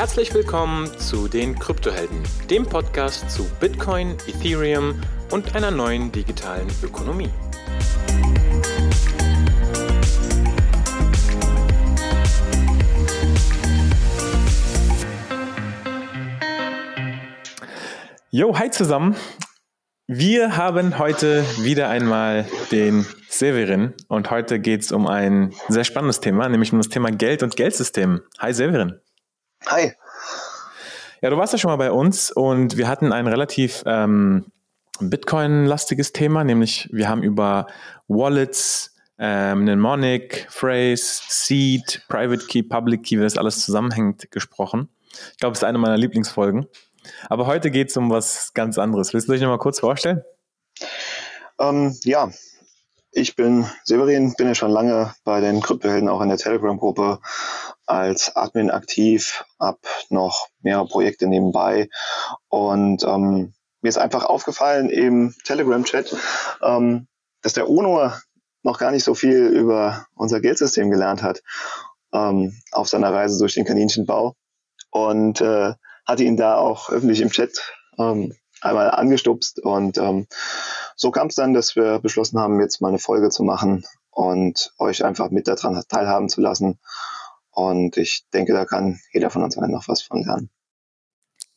Herzlich willkommen zu den Kryptohelden, dem Podcast zu Bitcoin, Ethereum und einer neuen digitalen Ökonomie. Jo, hi zusammen. Wir haben heute wieder einmal den Severin und heute geht es um ein sehr spannendes Thema, nämlich um das Thema Geld und Geldsystem. Hi Severin. Hi. Ja, du warst ja schon mal bei uns und wir hatten ein relativ ähm, Bitcoin-lastiges Thema, nämlich wir haben über Wallets, ähm, Mnemonic, Phrase, Seed, Private Key, Public Key, wie das alles zusammenhängt, gesprochen. Ich glaube, es ist eine meiner Lieblingsfolgen. Aber heute geht es um was ganz anderes. Willst du dich noch mal kurz vorstellen? Ähm, ja, ich bin Severin, bin ja schon lange bei den Kryptohelden auch in der Telegram-Gruppe als Admin aktiv, habe noch mehrere Projekte nebenbei und ähm, mir ist einfach aufgefallen im Telegram-Chat, ähm, dass der UNO noch gar nicht so viel über unser Geldsystem gelernt hat ähm, auf seiner Reise durch den Kaninchenbau und äh, hatte ihn da auch öffentlich im Chat ähm, einmal angestupst. Und ähm, so kam es dann, dass wir beschlossen haben, jetzt mal eine Folge zu machen und euch einfach mit daran teilhaben zu lassen. Und ich denke, da kann jeder von uns noch was von lernen.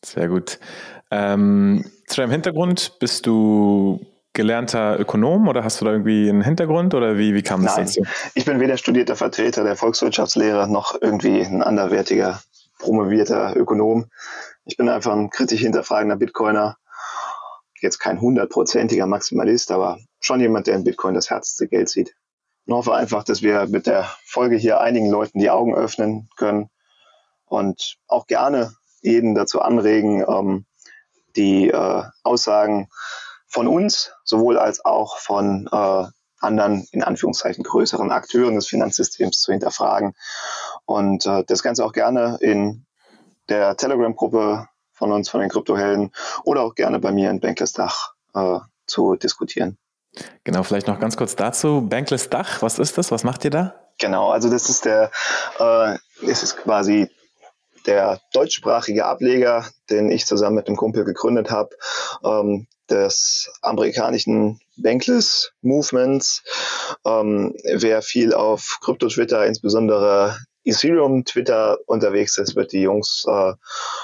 Sehr gut. Ähm, zu deinem Hintergrund, bist du gelernter Ökonom oder hast du da irgendwie einen Hintergrund oder wie, wie kam das Nein, dazu? Ich bin weder studierter Vertreter der Volkswirtschaftslehre noch irgendwie ein anderwertiger promovierter Ökonom. Ich bin einfach ein kritisch hinterfragender Bitcoiner. Jetzt kein hundertprozentiger Maximalist, aber schon jemand, der in Bitcoin das härteste Geld sieht. Und hoffe einfach, dass wir mit der Folge hier einigen Leuten die Augen öffnen können und auch gerne jeden dazu anregen, ähm, die äh, Aussagen von uns, sowohl als auch von äh, anderen, in Anführungszeichen, größeren Akteuren des Finanzsystems zu hinterfragen. Und äh, das Ganze auch gerne in der Telegram-Gruppe von uns, von den Kryptohelden, oder auch gerne bei mir in Bankless Dach äh, zu diskutieren. Genau, vielleicht noch ganz kurz dazu. Bankless Dach, was ist das? Was macht ihr da? Genau, also das ist der, äh, es ist quasi der deutschsprachige Ableger, den ich zusammen mit einem Kumpel gegründet habe, ähm, des amerikanischen Bankless Movements. Ähm, wer viel auf Krypto-Twitter, insbesondere Ethereum Twitter unterwegs ist, wird die Jungs äh,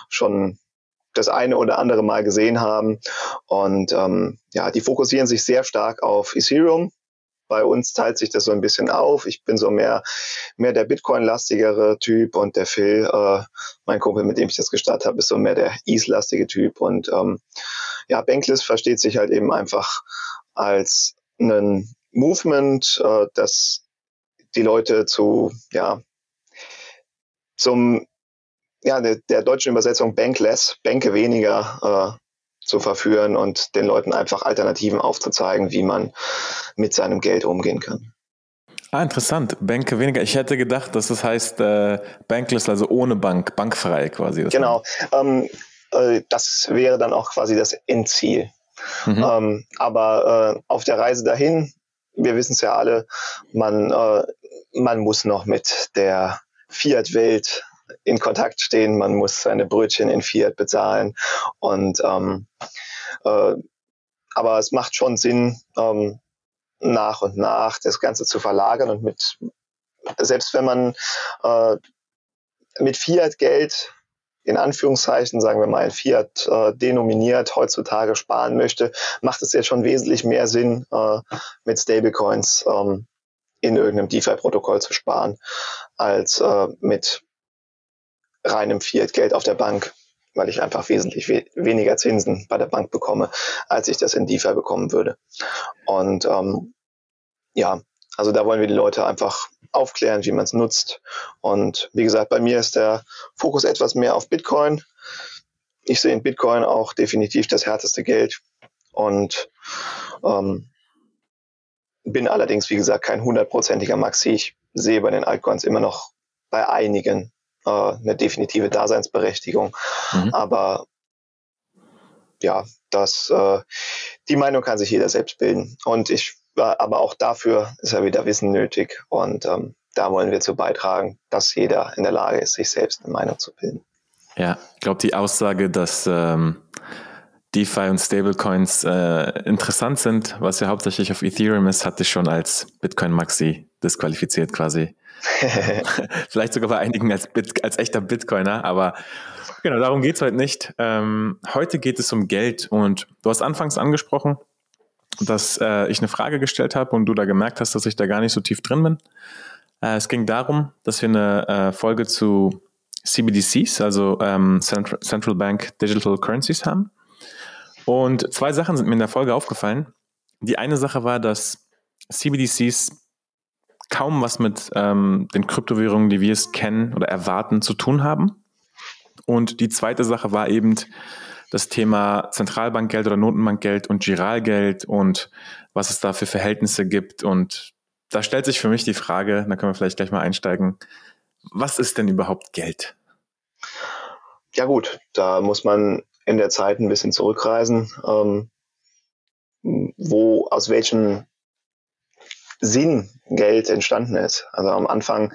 schon das eine oder andere Mal gesehen haben. Und ähm, ja, die fokussieren sich sehr stark auf Ethereum. Bei uns teilt sich das so ein bisschen auf. Ich bin so mehr, mehr der Bitcoin-lastigere Typ und der Phil, äh, mein Kumpel, mit dem ich das gestartet habe, ist so mehr der ETH-lastige Typ. Und ähm, ja, Bankless versteht sich halt eben einfach als ein Movement, äh, das die Leute zu, ja, zum, ja, der, der deutschen Übersetzung Bankless, Bänke weniger, äh, zu verführen und den Leuten einfach Alternativen aufzuzeigen, wie man mit seinem Geld umgehen kann. Ah, interessant. Bänke weniger. Ich hätte gedacht, dass das heißt äh, Bankless, also ohne Bank, bankfrei quasi. Genau. Ähm, äh, das wäre dann auch quasi das Endziel. Mhm. Ähm, aber äh, auf der Reise dahin, wir wissen es ja alle, man, äh, man muss noch mit der Fiat-Welt in Kontakt stehen, man muss seine Brötchen in Fiat bezahlen. Und ähm, äh, aber es macht schon Sinn, ähm, nach und nach das Ganze zu verlagern und mit selbst wenn man äh, mit Fiat-Geld in Anführungszeichen, sagen wir mal, in Fiat äh, denominiert heutzutage sparen möchte, macht es jetzt schon wesentlich mehr Sinn, äh, mit Stablecoins ähm, in irgendeinem DeFi-Protokoll zu sparen, als äh, mit reinem Fiat-Geld auf der Bank, weil ich einfach wesentlich we weniger Zinsen bei der Bank bekomme, als ich das in DeFi bekommen würde. Und ähm, ja, also da wollen wir die Leute einfach aufklären, wie man es nutzt. Und wie gesagt, bei mir ist der Fokus etwas mehr auf Bitcoin. Ich sehe in Bitcoin auch definitiv das härteste Geld und ähm, bin allerdings, wie gesagt, kein hundertprozentiger Maxi. Ich sehe bei den Altcoins immer noch bei einigen äh, eine definitive Daseinsberechtigung. Mhm. Aber ja, das, äh, die Meinung kann sich jeder selbst bilden. Und ich, aber auch dafür ist ja wieder Wissen nötig. Und ähm, da wollen wir zu beitragen, dass jeder in der Lage ist, sich selbst eine Meinung zu bilden. Ja, ich glaube, die Aussage, dass ähm, DeFi und Stablecoins äh, interessant sind, was ja hauptsächlich auf Ethereum ist, hatte ich schon als Bitcoin Maxi disqualifiziert quasi. Vielleicht sogar bei einigen als, Bit, als echter Bitcoiner, aber genau, darum geht es heute nicht. Ähm, heute geht es um Geld und du hast anfangs angesprochen, dass äh, ich eine Frage gestellt habe und du da gemerkt hast, dass ich da gar nicht so tief drin bin. Äh, es ging darum, dass wir eine äh, Folge zu CBDCs, also ähm, Central, Central Bank Digital Currencies haben. Und zwei Sachen sind mir in der Folge aufgefallen. Die eine Sache war, dass CBDCs kaum was mit ähm, den Kryptowährungen, die wir es kennen oder erwarten, zu tun haben. Und die zweite Sache war eben das Thema Zentralbankgeld oder Notenbankgeld und Giralgeld und was es da für Verhältnisse gibt. Und da stellt sich für mich die Frage, da können wir vielleicht gleich mal einsteigen, was ist denn überhaupt Geld? Ja gut, da muss man in der Zeit ein bisschen zurückreisen, ähm, wo aus welchem Sinn Geld entstanden ist. Also am Anfang,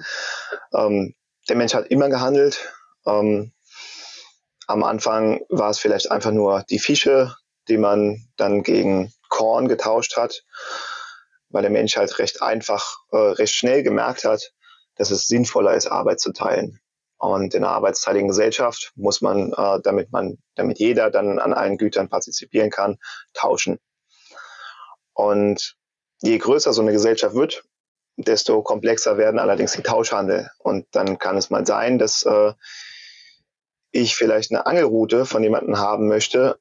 ähm, der Mensch hat immer gehandelt. Ähm, am Anfang war es vielleicht einfach nur die Fische, die man dann gegen Korn getauscht hat, weil der Mensch halt recht einfach, äh, recht schnell gemerkt hat, dass es sinnvoller ist, Arbeit zu teilen. Und in einer arbeitsteiligen Gesellschaft muss man, äh, damit man, damit jeder dann an allen Gütern partizipieren kann, tauschen. Und je größer so eine Gesellschaft wird, desto komplexer werden allerdings die Tauschhandel. Und dann kann es mal sein, dass äh, ich vielleicht eine Angelroute von jemandem haben möchte,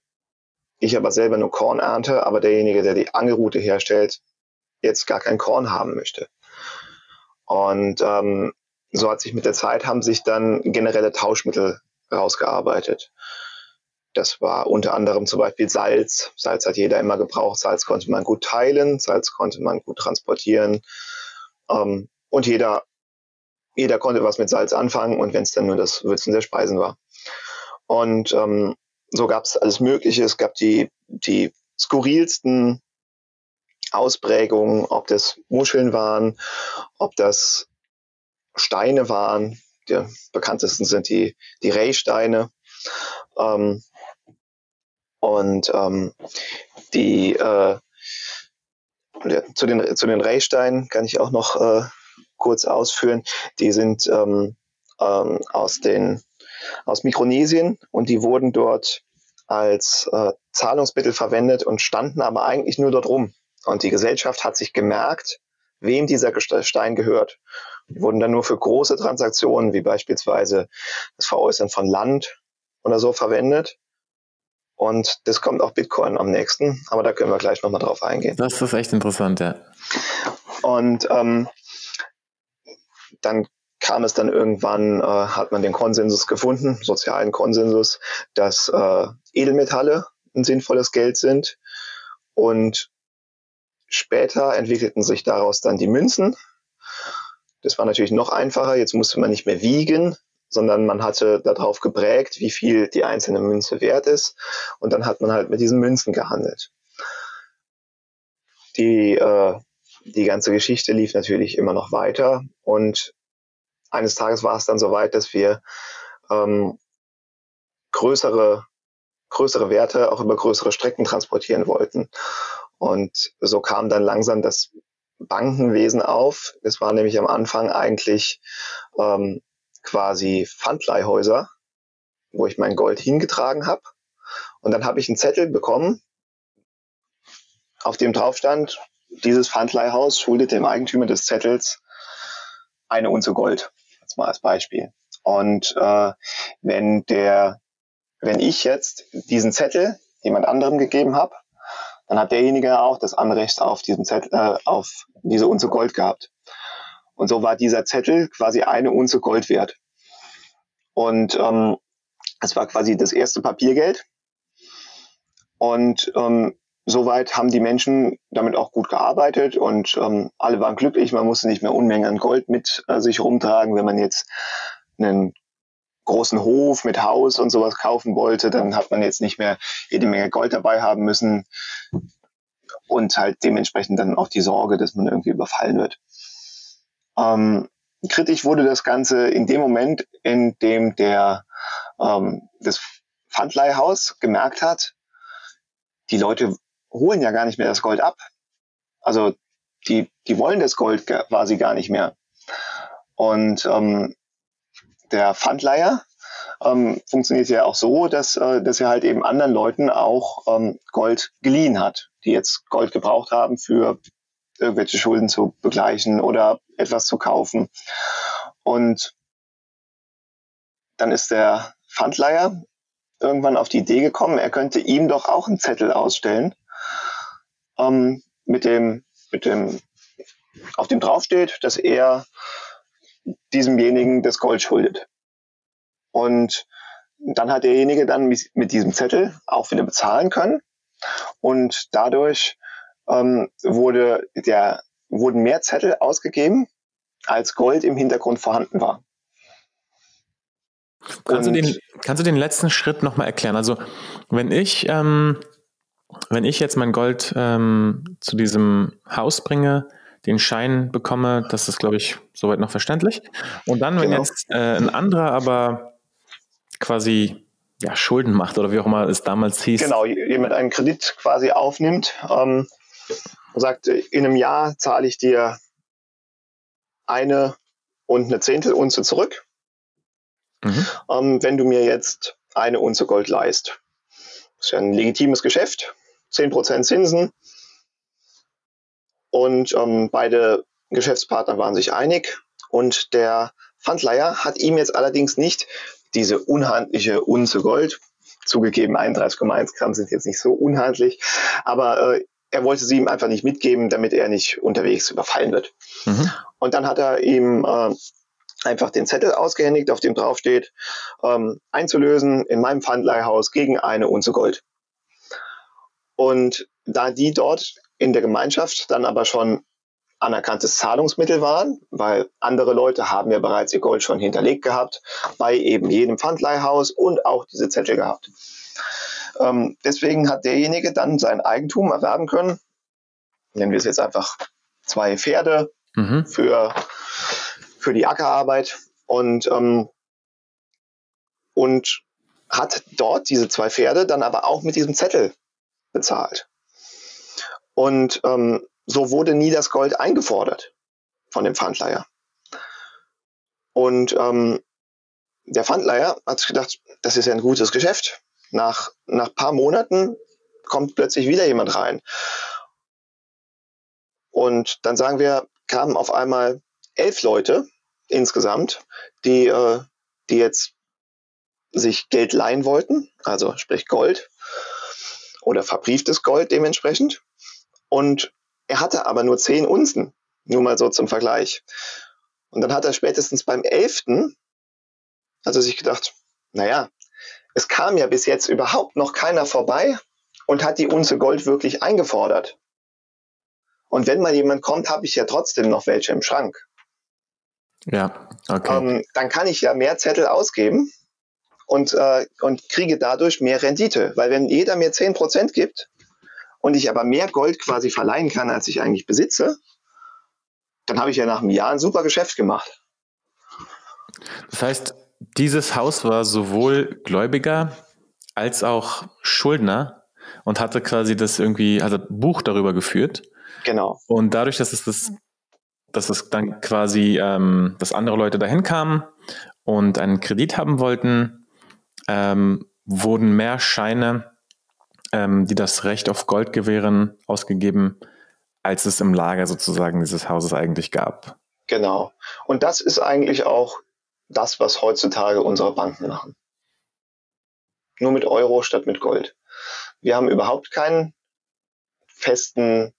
ich aber selber nur Korn ernte, aber derjenige, der die Angelroute herstellt, jetzt gar kein Korn haben möchte. Und ähm, so hat sich mit der Zeit haben sich dann generelle Tauschmittel rausgearbeitet. Das war unter anderem zum Beispiel Salz. Salz hat jeder immer gebraucht. Salz konnte man gut teilen, Salz konnte man gut transportieren. Ähm, und jeder, jeder konnte was mit Salz anfangen und wenn es dann nur das Würzen der Speisen war. Und ähm, so gab es alles Mögliche. Es gab die, die skurrilsten Ausprägungen, ob das Muscheln waren, ob das Steine waren. Die bekanntesten sind die, die Raysteine. Ähm, und ähm, die äh, zu den, zu den Raysteinen kann ich auch noch äh, kurz ausführen. Die sind ähm, ähm, aus, den, aus Mikronesien und die wurden dort als äh, Zahlungsmittel verwendet und standen aber eigentlich nur dort rum. Und die Gesellschaft hat sich gemerkt, wem dieser Stein gehört. Die wurden dann nur für große Transaktionen, wie beispielsweise das Veräußern von Land oder so verwendet. Und das kommt auch Bitcoin am nächsten, aber da können wir gleich nochmal drauf eingehen. Das ist echt interessant, ja. Und ähm, dann kam es dann irgendwann, äh, hat man den Konsensus gefunden, sozialen Konsensus, dass äh, Edelmetalle ein sinnvolles Geld sind. Und Später entwickelten sich daraus dann die Münzen. Das war natürlich noch einfacher. Jetzt musste man nicht mehr wiegen, sondern man hatte darauf geprägt, wie viel die einzelne Münze wert ist. Und dann hat man halt mit diesen Münzen gehandelt. Die, äh, die ganze Geschichte lief natürlich immer noch weiter. Und eines Tages war es dann so weit, dass wir ähm, größere, größere Werte auch über größere Strecken transportieren wollten. Und so kam dann langsam das Bankenwesen auf. Es war nämlich am Anfang eigentlich ähm, quasi Pfandleihhäuser, wo ich mein Gold hingetragen habe. Und dann habe ich einen Zettel bekommen, auf dem drauf stand, dieses Pfandleihhaus schuldet dem Eigentümer des Zettels eine Unze Gold. Jetzt mal als Beispiel. Und äh, wenn der, wenn ich jetzt diesen Zettel jemand anderem gegeben habe, dann hat derjenige auch das Anrecht auf diesen Zettel, äh, auf diese Unze Gold gehabt. Und so war dieser Zettel quasi eine Unze Gold wert. Und ähm, es war quasi das erste Papiergeld. Und ähm, soweit haben die Menschen damit auch gut gearbeitet und ähm, alle waren glücklich. Man musste nicht mehr Unmengen an Gold mit äh, sich rumtragen. Wenn man jetzt einen großen Hof mit Haus und sowas kaufen wollte, dann hat man jetzt nicht mehr jede Menge Gold dabei haben müssen und halt dementsprechend dann auch die Sorge, dass man irgendwie überfallen wird. Ähm, kritisch wurde das Ganze in dem Moment, in dem der ähm, das Pfandleihhaus gemerkt hat, die Leute holen ja gar nicht mehr das Gold ab. Also die, die wollen das Gold quasi gar nicht mehr. Und ähm, der Pfandleiher ähm, funktioniert ja auch so, dass, äh, dass er halt eben anderen Leuten auch ähm, Gold geliehen hat, die jetzt Gold gebraucht haben für irgendwelche Schulden zu begleichen oder etwas zu kaufen. Und dann ist der Pfandleiher irgendwann auf die Idee gekommen, er könnte ihm doch auch einen Zettel ausstellen, ähm, mit dem, mit dem, auf dem draufsteht, dass er diesemjenigen das Gold schuldet. Und dann hat derjenige dann mit diesem Zettel auch wieder bezahlen können. Und dadurch ähm, wurde der, wurden mehr Zettel ausgegeben, als Gold im Hintergrund vorhanden war. Kannst, du den, kannst du den letzten Schritt nochmal erklären? Also, wenn ich, ähm, wenn ich jetzt mein Gold ähm, zu diesem Haus bringe, den Schein bekomme, das ist, glaube ich, soweit noch verständlich. Und dann, wenn genau. jetzt äh, ein anderer aber quasi ja, Schulden macht oder wie auch immer es damals hieß. Genau, jemand einen Kredit quasi aufnimmt ähm, und sagt, in einem Jahr zahle ich dir eine und eine Zehntel Unze zurück, mhm. ähm, wenn du mir jetzt eine Unze Gold leist. Das ist ja ein legitimes Geschäft, 10% Zinsen. Und ähm, beide Geschäftspartner waren sich einig. Und der Pfandleiher hat ihm jetzt allerdings nicht diese unhandliche Unze Gold, zugegeben 31,1 Gramm sind jetzt nicht so unhandlich, aber äh, er wollte sie ihm einfach nicht mitgeben, damit er nicht unterwegs überfallen wird. Mhm. Und dann hat er ihm äh, einfach den Zettel ausgehändigt, auf dem draufsteht, ähm, einzulösen in meinem Pfandleihhaus gegen eine Unze Gold. Und da die dort in der Gemeinschaft dann aber schon anerkanntes Zahlungsmittel waren, weil andere Leute haben ja bereits ihr Gold schon hinterlegt gehabt, bei eben jedem Pfandleihhaus und auch diese Zettel gehabt. Ähm, deswegen hat derjenige dann sein Eigentum erwerben können. Nennen wir es jetzt einfach zwei Pferde mhm. für, für die Ackerarbeit und, ähm, und hat dort diese zwei Pferde dann aber auch mit diesem Zettel bezahlt. Und ähm, so wurde nie das Gold eingefordert von dem Pfandleiher. Und ähm, der Pfandleiher hat sich gedacht, das ist ja ein gutes Geschäft. Nach, nach paar Monaten kommt plötzlich wieder jemand rein. Und dann sagen wir, kamen auf einmal elf Leute insgesamt, die, äh, die jetzt sich Geld leihen wollten, also sprich Gold oder verbrieftes Gold dementsprechend. Und er hatte aber nur zehn Unzen, nur mal so zum Vergleich. Und dann hat er spätestens beim elften, also sich gedacht, naja, es kam ja bis jetzt überhaupt noch keiner vorbei und hat die Unze Gold wirklich eingefordert. Und wenn mal jemand kommt, habe ich ja trotzdem noch welche im Schrank. Ja, okay. Ähm, dann kann ich ja mehr Zettel ausgeben und, äh, und kriege dadurch mehr Rendite. Weil wenn jeder mir 10% gibt und ich aber mehr Gold quasi verleihen kann, als ich eigentlich besitze, dann habe ich ja nach einem Jahr ein super Geschäft gemacht. Das heißt, dieses Haus war sowohl Gläubiger als auch Schuldner und hatte quasi das irgendwie, also Buch darüber geführt. Genau. Und dadurch, dass es das, dass es dann quasi, ähm, dass andere Leute dahin kamen und einen Kredit haben wollten, ähm, wurden mehr Scheine, ähm, die das Recht auf Gold gewähren, ausgegeben, als es im Lager sozusagen dieses Hauses eigentlich gab. Genau. Und das ist eigentlich auch das, was heutzutage unsere Banken machen. Nur mit Euro statt mit Gold. Wir haben überhaupt keinen festen,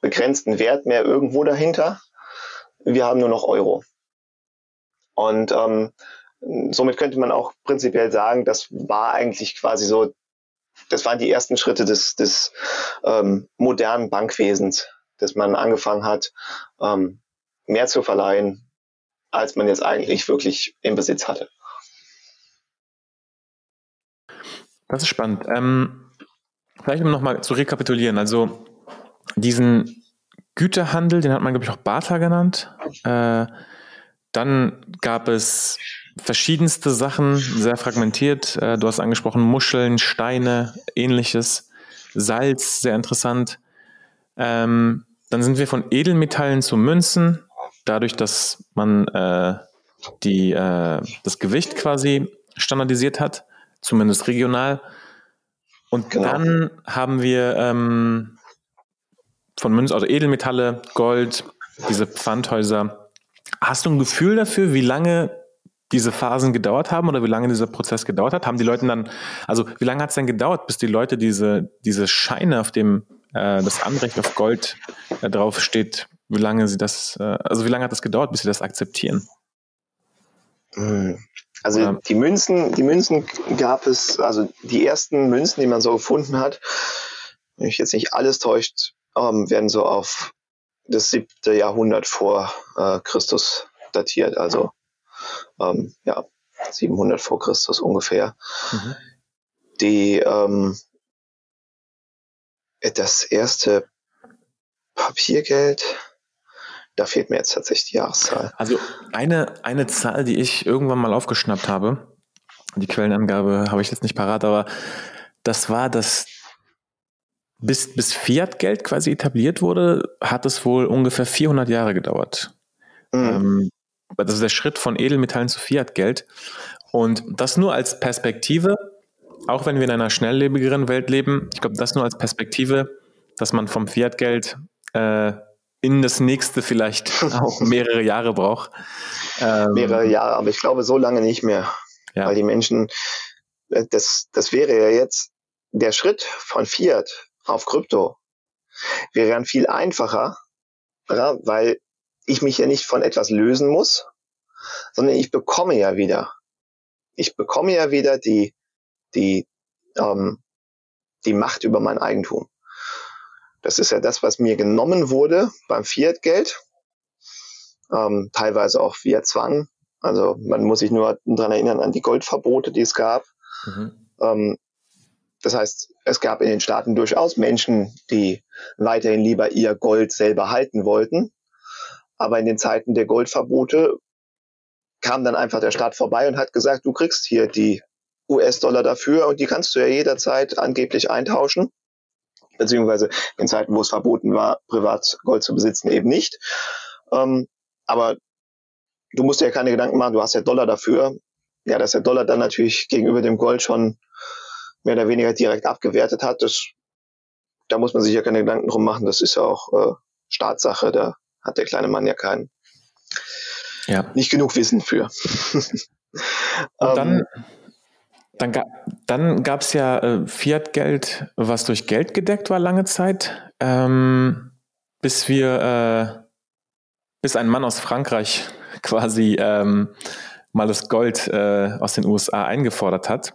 begrenzten Wert mehr irgendwo dahinter. Wir haben nur noch Euro. Und ähm, somit könnte man auch prinzipiell sagen, das war eigentlich quasi so, das waren die ersten Schritte des, des ähm, modernen Bankwesens, dass man angefangen hat, ähm, mehr zu verleihen, als man jetzt eigentlich wirklich im Besitz hatte. Das ist spannend. Ähm, vielleicht um nochmal zu rekapitulieren. Also diesen Güterhandel, den hat man, glaube ich, auch Barter genannt. Äh, dann gab es verschiedenste Sachen, sehr fragmentiert. Äh, du hast angesprochen Muscheln, Steine, ähnliches, Salz, sehr interessant. Ähm, dann sind wir von Edelmetallen zu Münzen, dadurch, dass man äh, die, äh, das Gewicht quasi standardisiert hat, zumindest regional. Und genau. dann haben wir ähm, von Münzen, also Edelmetalle, Gold, diese Pfandhäuser. Hast du ein Gefühl dafür, wie lange diese Phasen gedauert haben oder wie lange dieser Prozess gedauert hat? Haben die Leute dann, also wie lange hat es denn gedauert, bis die Leute diese, diese Scheine, auf dem äh, das Anrecht auf Gold äh, drauf steht, wie lange sie das, äh, also wie lange hat das gedauert, bis sie das akzeptieren? Hm. Also oder? die Münzen, die Münzen gab es, also die ersten Münzen, die man so gefunden hat, wenn ich jetzt nicht alles täuscht, ähm, werden so auf das siebte Jahrhundert vor äh, Christus datiert, also ähm, ja 700 vor Christus ungefähr. Mhm. Die ähm, das erste Papiergeld, da fehlt mir jetzt tatsächlich die Jahreszahl. Also eine, eine Zahl, die ich irgendwann mal aufgeschnappt habe, die Quellenangabe habe ich jetzt nicht parat, aber das war, dass bis, bis Fiat-Geld quasi etabliert wurde, hat es wohl ungefähr 400 Jahre gedauert. Mhm. Ähm, das ist der Schritt von Edelmetallen zu Fiat-Geld. Und das nur als Perspektive, auch wenn wir in einer schnelllebigeren Welt leben, ich glaube, das nur als Perspektive, dass man vom Fiat-Geld äh, in das nächste vielleicht auch mehrere Jahre braucht. Ähm, mehrere Jahre, aber ich glaube so lange nicht mehr. Ja. Weil die Menschen, äh, das, das wäre ja jetzt der Schritt von Fiat auf Krypto wäre dann viel einfacher, weil ich mich ja nicht von etwas lösen muss, sondern ich bekomme ja wieder. Ich bekomme ja wieder die, die, ähm, die Macht über mein Eigentum. Das ist ja das, was mir genommen wurde beim Fiat-Geld, ähm, teilweise auch via Zwang. Also man muss sich nur daran erinnern an die Goldverbote, die es gab. Mhm. Ähm, das heißt, es gab in den Staaten durchaus Menschen, die weiterhin lieber ihr Gold selber halten wollten. Aber in den Zeiten der Goldverbote kam dann einfach der Staat vorbei und hat gesagt, du kriegst hier die US-Dollar dafür und die kannst du ja jederzeit angeblich eintauschen. Beziehungsweise in Zeiten, wo es verboten war, privat Gold zu besitzen, eben nicht. Ähm, aber du musst dir ja keine Gedanken machen, du hast ja Dollar dafür. Ja, dass der Dollar dann natürlich gegenüber dem Gold schon mehr oder weniger direkt abgewertet hat, das, da muss man sich ja keine Gedanken drum machen. Das ist ja auch äh, Staatssache. Da hat der kleine Mann ja keinen, ja. nicht genug Wissen für. Und dann, ähm, dann, ga, dann gab es ja äh, Fiat-Geld, was durch Geld gedeckt war lange Zeit, ähm, bis wir, äh, bis ein Mann aus Frankreich quasi ähm, mal das Gold äh, aus den USA eingefordert hat.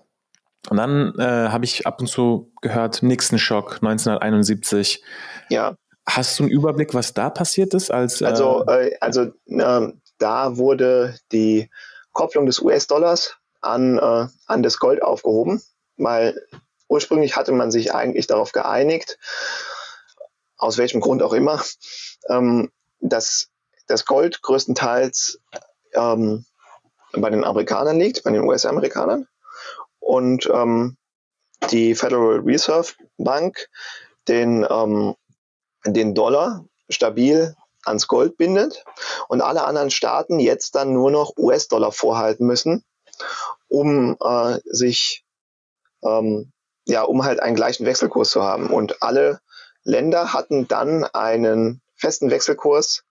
Und dann äh, habe ich ab und zu gehört, Nixon Schock 1971. Ja. Hast du einen Überblick, was da passiert ist? Als, äh also, äh, also äh, da wurde die Kopplung des US-Dollars an, äh, an das Gold aufgehoben, weil ursprünglich hatte man sich eigentlich darauf geeinigt, aus welchem Grund auch immer, ähm, dass das Gold größtenteils ähm, bei den Amerikanern liegt, bei den US-Amerikanern und ähm, die Federal Reserve Bank den, ähm, den Dollar stabil ans Gold bindet und alle anderen Staaten jetzt dann nur noch US-Dollar vorhalten müssen, um äh, sich ähm, ja, um halt einen gleichen Wechselkurs zu haben. Und alle Länder hatten dann einen festen Wechselkurs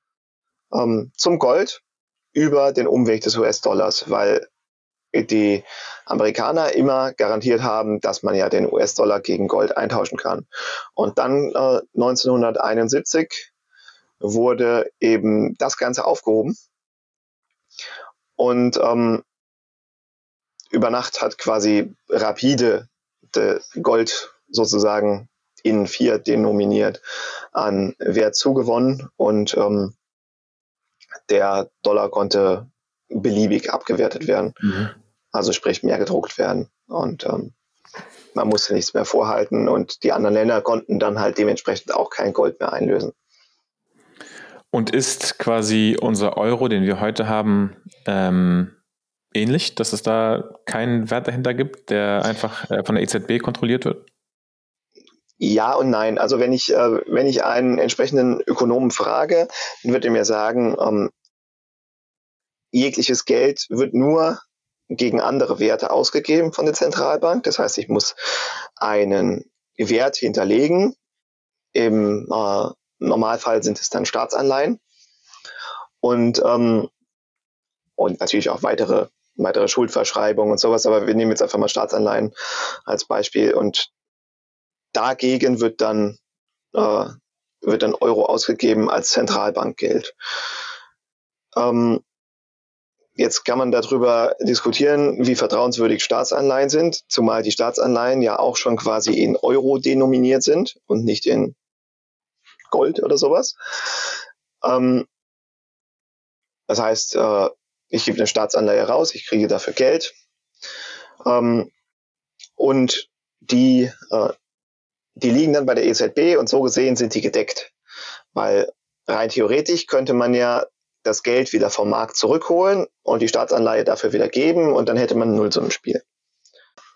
ähm, zum Gold über den Umweg des US-Dollars, weil die Amerikaner immer garantiert haben, dass man ja den US-Dollar gegen Gold eintauschen kann. Und dann äh, 1971 wurde eben das Ganze aufgehoben. Und ähm, über Nacht hat quasi rapide Gold sozusagen in vier denominiert an Wert zugewonnen und ähm, der Dollar konnte beliebig abgewertet werden. Mhm. Also sprich mehr gedruckt werden. Und ähm, man musste nichts mehr vorhalten und die anderen Länder konnten dann halt dementsprechend auch kein Gold mehr einlösen. Und ist quasi unser Euro, den wir heute haben, ähm, ähnlich, dass es da keinen Wert dahinter gibt, der einfach äh, von der EZB kontrolliert wird? Ja und nein. Also wenn ich, äh, wenn ich einen entsprechenden Ökonomen frage, dann wird er mir sagen, ähm, jegliches Geld wird nur gegen andere Werte ausgegeben von der Zentralbank. Das heißt, ich muss einen Wert hinterlegen. Im äh, Normalfall sind es dann Staatsanleihen. Und, ähm, und natürlich auch weitere, weitere Schuldverschreibungen und sowas. Aber wir nehmen jetzt einfach mal Staatsanleihen als Beispiel. Und dagegen wird dann, äh, wird dann Euro ausgegeben als Zentralbankgeld. Ähm, jetzt kann man darüber diskutieren, wie vertrauenswürdig Staatsanleihen sind, zumal die Staatsanleihen ja auch schon quasi in Euro denominiert sind und nicht in Gold oder sowas. Ähm, das heißt, äh, ich gebe eine Staatsanleihe raus, ich kriege dafür Geld ähm, und die äh, die liegen dann bei der EZB und so gesehen sind die gedeckt. Weil rein theoretisch könnte man ja das Geld wieder vom Markt zurückholen und die Staatsanleihe dafür wieder geben und dann hätte man ein Nullsummenspiel.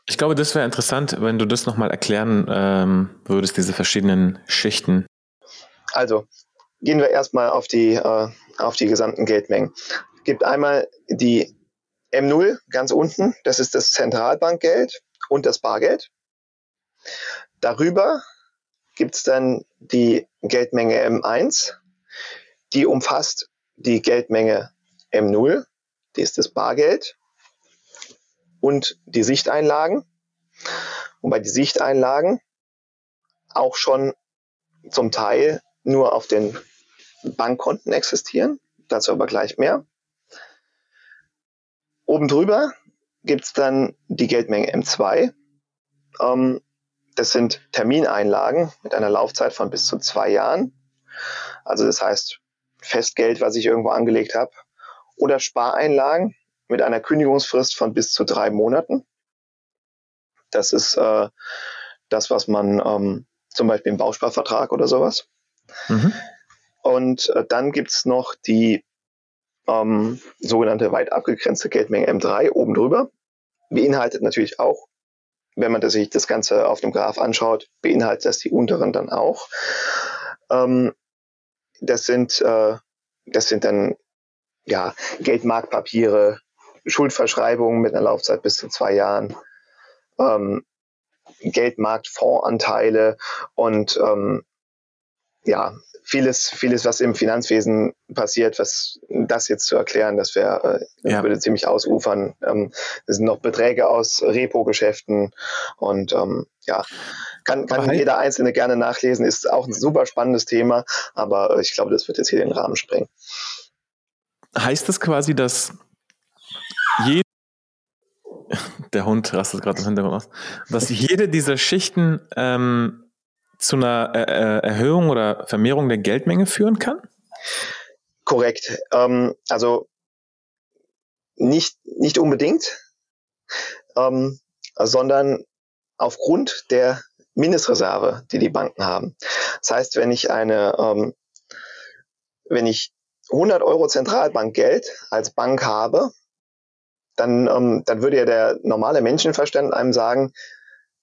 Ich glaube, das wäre interessant, wenn du das nochmal erklären ähm, würdest, diese verschiedenen Schichten. Also, gehen wir erstmal auf die, äh, auf die gesamten Geldmengen. Gibt einmal die M0 ganz unten, das ist das Zentralbankgeld und das Bargeld. Darüber gibt es dann die Geldmenge M1, die umfasst die Geldmenge M0, die ist das Bargeld, und die Sichteinlagen. Wobei die Sichteinlagen auch schon zum Teil nur auf den Bankkonten existieren, dazu aber gleich mehr. Oben drüber gibt es dann die Geldmenge M2. Ähm, das sind Termineinlagen mit einer Laufzeit von bis zu zwei Jahren. Also das heißt Festgeld, was ich irgendwo angelegt habe. Oder Spareinlagen mit einer Kündigungsfrist von bis zu drei Monaten. Das ist äh, das, was man ähm, zum Beispiel im Bausparvertrag oder sowas. Mhm. Und äh, dann gibt es noch die ähm, sogenannte weit abgegrenzte Geldmenge M3 oben drüber. Beinhaltet natürlich auch wenn man sich das Ganze auf dem Graph anschaut, beinhaltet das die unteren dann auch. Ähm, das sind, äh, das sind dann ja, Geldmarktpapiere, Schuldverschreibungen mit einer Laufzeit bis zu zwei Jahren, ähm, Geldmarktfondsanteile und ähm, ja, vieles, vieles, was im Finanzwesen passiert, was das jetzt zu erklären, das wäre, äh, ja. würde ziemlich ausufern. Ähm, das sind noch Beträge aus Repo-Geschäften und ähm, ja, kann, kann jeder Einzelne gerne nachlesen, ist auch ein super spannendes Thema, aber äh, ich glaube, das wird jetzt hier den Rahmen sprengen. Heißt das quasi, dass jede der Hund rastet gerade im Hintergrund aus, dass jede dieser Schichten ähm, zu einer äh, äh, Erhöhung oder Vermehrung der Geldmenge führen kann? Korrekt. Ähm, also nicht, nicht unbedingt, ähm, sondern aufgrund der Mindestreserve, die die Banken haben. Das heißt, wenn ich eine, ähm, wenn ich 100 Euro Zentralbankgeld als Bank habe, dann, ähm, dann würde ja der normale Menschenverstand einem sagen,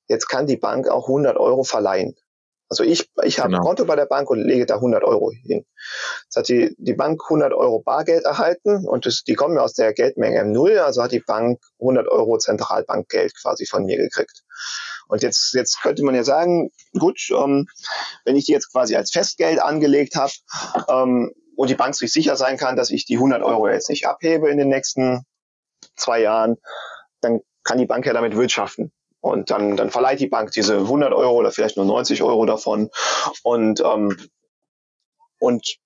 jetzt kann die Bank auch 100 Euro verleihen. Also ich, ich habe genau. ein Konto bei der Bank und lege da 100 Euro hin. Jetzt hat die, die Bank 100 Euro Bargeld erhalten und das, die kommen aus der Geldmenge M0, also hat die Bank 100 Euro Zentralbankgeld quasi von mir gekriegt. Und jetzt, jetzt könnte man ja sagen, gut, ähm, wenn ich die jetzt quasi als Festgeld angelegt habe ähm, und die Bank sich sicher sein kann, dass ich die 100 Euro jetzt nicht abhebe in den nächsten zwei Jahren, dann kann die Bank ja damit wirtschaften. Und dann, dann verleiht die Bank diese 100 Euro oder vielleicht nur 90 Euro davon und, ähm, und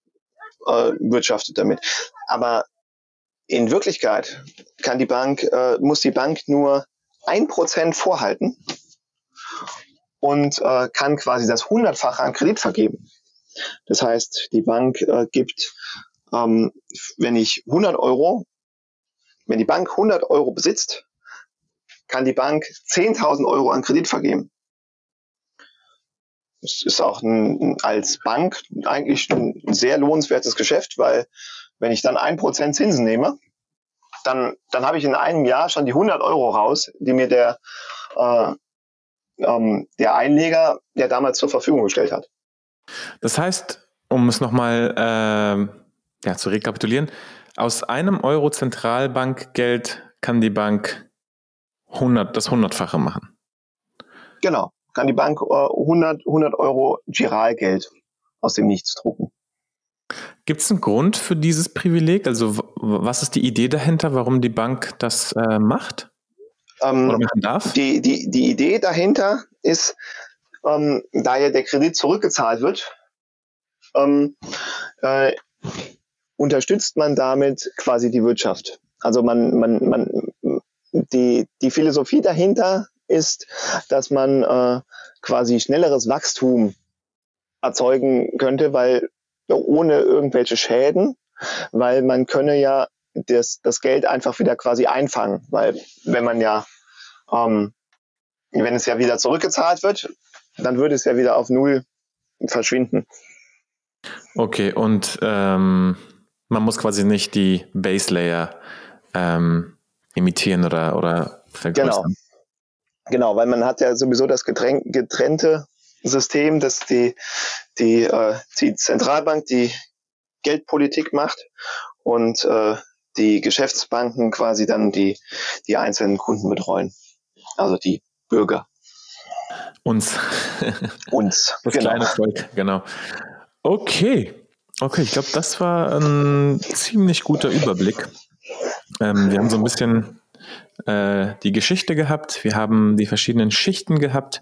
äh, wirtschaftet damit. Aber in Wirklichkeit kann die Bank, äh, muss die Bank nur ein Prozent vorhalten und äh, kann quasi das Hundertfache an Kredit vergeben. Das heißt, die Bank äh, gibt, ähm, wenn ich 100 Euro, wenn die Bank 100 Euro besitzt, kann die Bank 10.000 Euro an Kredit vergeben. Das ist auch ein, als Bank eigentlich ein sehr lohnenswertes Geschäft, weil wenn ich dann ein Prozent Zinsen nehme, dann, dann habe ich in einem Jahr schon die 100 Euro raus, die mir der, äh, ähm, der Einleger, der damals zur Verfügung gestellt hat. Das heißt, um es nochmal äh, ja, zu rekapitulieren, aus einem Euro Zentralbankgeld kann die Bank 100, das Hundertfache machen. Genau, kann die Bank äh, 100, 100 Euro Giralgeld aus dem Nichts drucken. Gibt es einen Grund für dieses Privileg? Also was ist die Idee dahinter, warum die Bank das äh, macht? Ähm, Oder machen darf? Die, die, die Idee dahinter ist, ähm, da ja der Kredit zurückgezahlt wird, ähm, äh, unterstützt man damit quasi die Wirtschaft. Also man, man, man, die, die Philosophie dahinter ist, dass man äh, quasi schnelleres Wachstum erzeugen könnte, weil ohne irgendwelche Schäden, weil man könne ja das, das Geld einfach wieder quasi einfangen, weil wenn man ja, ähm, wenn es ja wieder zurückgezahlt wird, dann würde es ja wieder auf Null verschwinden. Okay, und ähm, man muss quasi nicht die Base Layer ähm, imitieren oder, oder vergrößern. Genau. Genau, weil man hat ja sowieso das getrennte System, dass die, die, äh, die Zentralbank die Geldpolitik macht und äh, die Geschäftsbanken quasi dann die, die einzelnen Kunden betreuen. Also die Bürger. Uns. Uns. Das genau. kleine Volk, genau. Okay. Okay, ich glaube, das war ein ziemlich guter Überblick. Ähm, wir haben so ein bisschen äh, die Geschichte gehabt, wir haben die verschiedenen Schichten gehabt,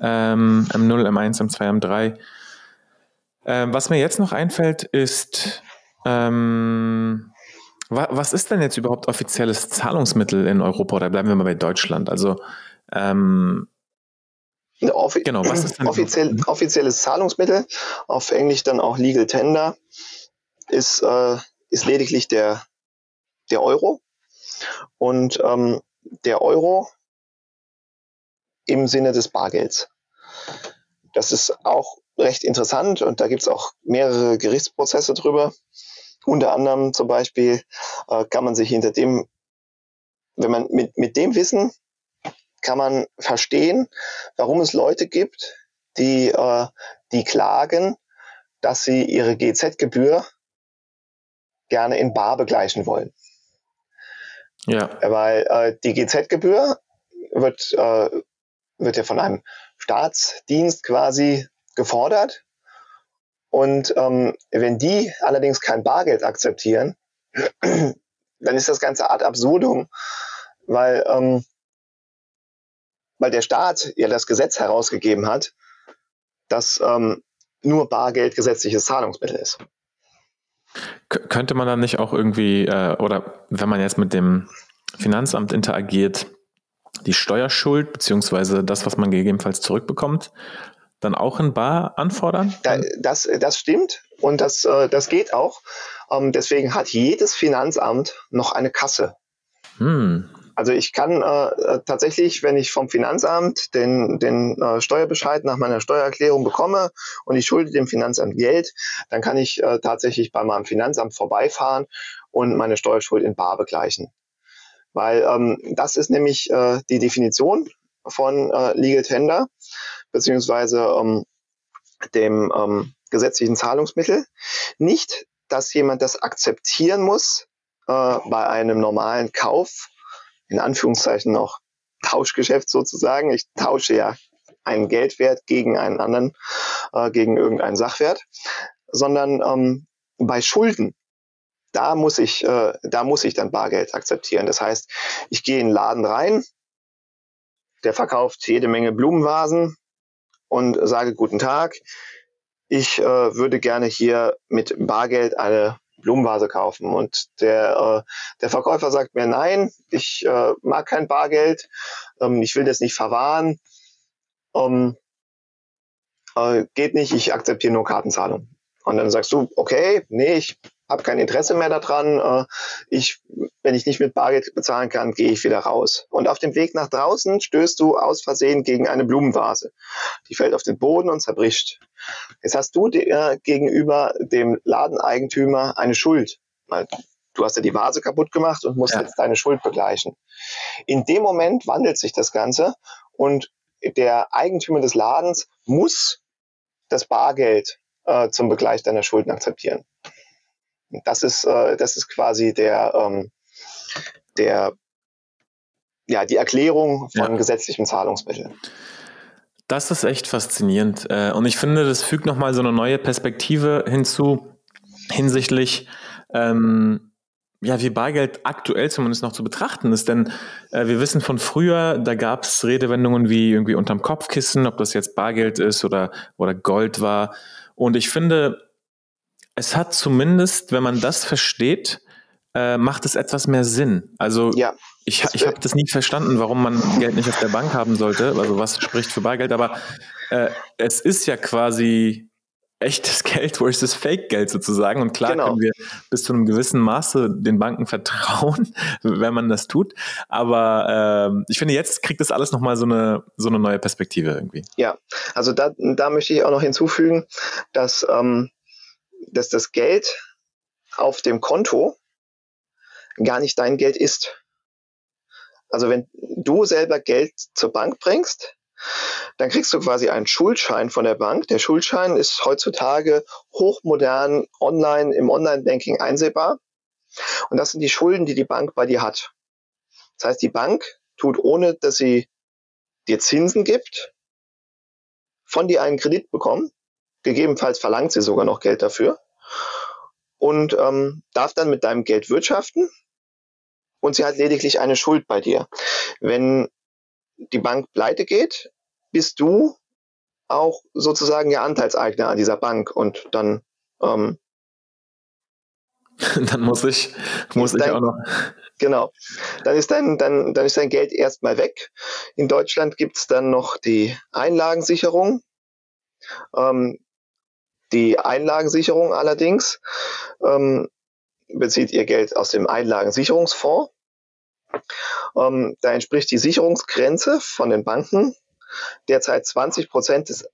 ähm, M0, M1, M2, M3. Ähm, was mir jetzt noch einfällt, ist, ähm, wa was ist denn jetzt überhaupt offizielles Zahlungsmittel in Europa? Oder bleiben wir mal bei Deutschland? Also, ähm, Offi genau, was ist denn offiziell, offizielles Zahlungsmittel, auf Englisch dann auch Legal Tender, ist, äh, ist lediglich der, der Euro. Und ähm, der Euro im Sinne des Bargelds. Das ist auch recht interessant und da gibt es auch mehrere Gerichtsprozesse drüber. Unter anderem zum Beispiel äh, kann man sich hinter dem, wenn man mit, mit dem Wissen kann man verstehen, warum es Leute gibt, die, äh, die klagen, dass sie ihre GZ-Gebühr gerne in Bar begleichen wollen. Ja. Weil äh, die GZ-Gebühr wird, äh, wird ja von einem Staatsdienst quasi gefordert. Und ähm, wenn die allerdings kein Bargeld akzeptieren, dann ist das Ganze Art absurdum, weil, ähm, weil der Staat ja das Gesetz herausgegeben hat, dass ähm, nur Bargeld gesetzliches Zahlungsmittel ist könnte man dann nicht auch irgendwie, äh, oder wenn man jetzt mit dem Finanzamt interagiert, die Steuerschuld beziehungsweise das, was man gegebenenfalls zurückbekommt, dann auch in Bar anfordern? Da, das, das stimmt und das, äh, das geht auch. Ähm, deswegen hat jedes Finanzamt noch eine Kasse. Hm. Also ich kann äh, äh, tatsächlich, wenn ich vom Finanzamt den, den äh, Steuerbescheid nach meiner Steuererklärung bekomme und ich schulde dem Finanzamt Geld, dann kann ich äh, tatsächlich bei meinem Finanzamt vorbeifahren und meine Steuerschuld in Bar begleichen. Weil ähm, das ist nämlich äh, die Definition von äh, Legal Tender, beziehungsweise ähm, dem ähm, gesetzlichen Zahlungsmittel. Nicht, dass jemand das akzeptieren muss äh, bei einem normalen Kauf in Anführungszeichen noch Tauschgeschäft sozusagen. Ich tausche ja einen Geldwert gegen einen anderen, äh, gegen irgendeinen Sachwert, sondern ähm, bei Schulden, da muss ich, äh, da muss ich dann Bargeld akzeptieren. Das heißt, ich gehe in einen Laden rein, der verkauft jede Menge Blumenvasen und sage guten Tag. Ich äh, würde gerne hier mit Bargeld eine Blumenvase kaufen. Und der, äh, der Verkäufer sagt mir, nein, ich äh, mag kein Bargeld, ähm, ich will das nicht verwahren. Ähm, äh, geht nicht, ich akzeptiere nur Kartenzahlung. Und dann sagst du, okay, nee, ich habe kein Interesse mehr daran. Äh, ich, wenn ich nicht mit Bargeld bezahlen kann, gehe ich wieder raus. Und auf dem Weg nach draußen stößt du aus Versehen gegen eine Blumenvase. Die fällt auf den Boden und zerbricht. Jetzt hast du äh, gegenüber dem Ladeneigentümer eine Schuld. Du hast ja die Vase kaputt gemacht und musst ja. jetzt deine Schuld begleichen. In dem Moment wandelt sich das Ganze und der Eigentümer des Ladens muss das Bargeld äh, zum Begleich deiner Schulden akzeptieren. Das ist, äh, das ist quasi der, ähm, der, ja, die Erklärung von ja. gesetzlichem Zahlungsmittel. Das ist echt faszinierend. Äh, und ich finde, das fügt nochmal so eine neue Perspektive hinzu hinsichtlich, ähm, ja, wie Bargeld aktuell zumindest noch zu betrachten ist. Denn äh, wir wissen von früher, da gab es Redewendungen wie irgendwie unterm Kopfkissen, ob das jetzt Bargeld ist oder, oder Gold war. Und ich finde, es hat zumindest, wenn man das versteht, äh, macht es etwas mehr Sinn. Also ja, ich, ich habe das nie verstanden, warum man Geld nicht auf der Bank haben sollte. Also was spricht für Bargeld, aber äh, es ist ja quasi echtes Geld versus Fake-Geld sozusagen. Und klar genau. können wir bis zu einem gewissen Maße den Banken vertrauen, wenn man das tut. Aber äh, ich finde, jetzt kriegt das alles nochmal so eine, so eine neue Perspektive irgendwie. Ja, also da, da möchte ich auch noch hinzufügen, dass, ähm, dass das Geld auf dem Konto gar nicht dein Geld ist. Also wenn du selber Geld zur Bank bringst, dann kriegst du quasi einen Schuldschein von der Bank. Der Schuldschein ist heutzutage hochmodern online im Online-Banking einsehbar. Und das sind die Schulden, die die Bank bei dir hat. Das heißt, die Bank tut, ohne dass sie dir Zinsen gibt, von dir einen Kredit bekommen. Gegebenenfalls verlangt sie sogar noch Geld dafür und ähm, darf dann mit deinem Geld wirtschaften und sie hat lediglich eine Schuld bei dir. Wenn die Bank pleite geht, bist du auch sozusagen ja Anteilseigner an dieser Bank und dann ähm, dann muss ich muss ich auch noch. Genau. Dann ist dein dann dann ist dein Geld erstmal weg. In Deutschland gibt es dann noch die Einlagensicherung. Ähm, die Einlagensicherung allerdings ähm, bezieht ihr Geld aus dem Einlagensicherungsfonds ähm, da entspricht die Sicherungsgrenze von den Banken derzeit 20 Prozent des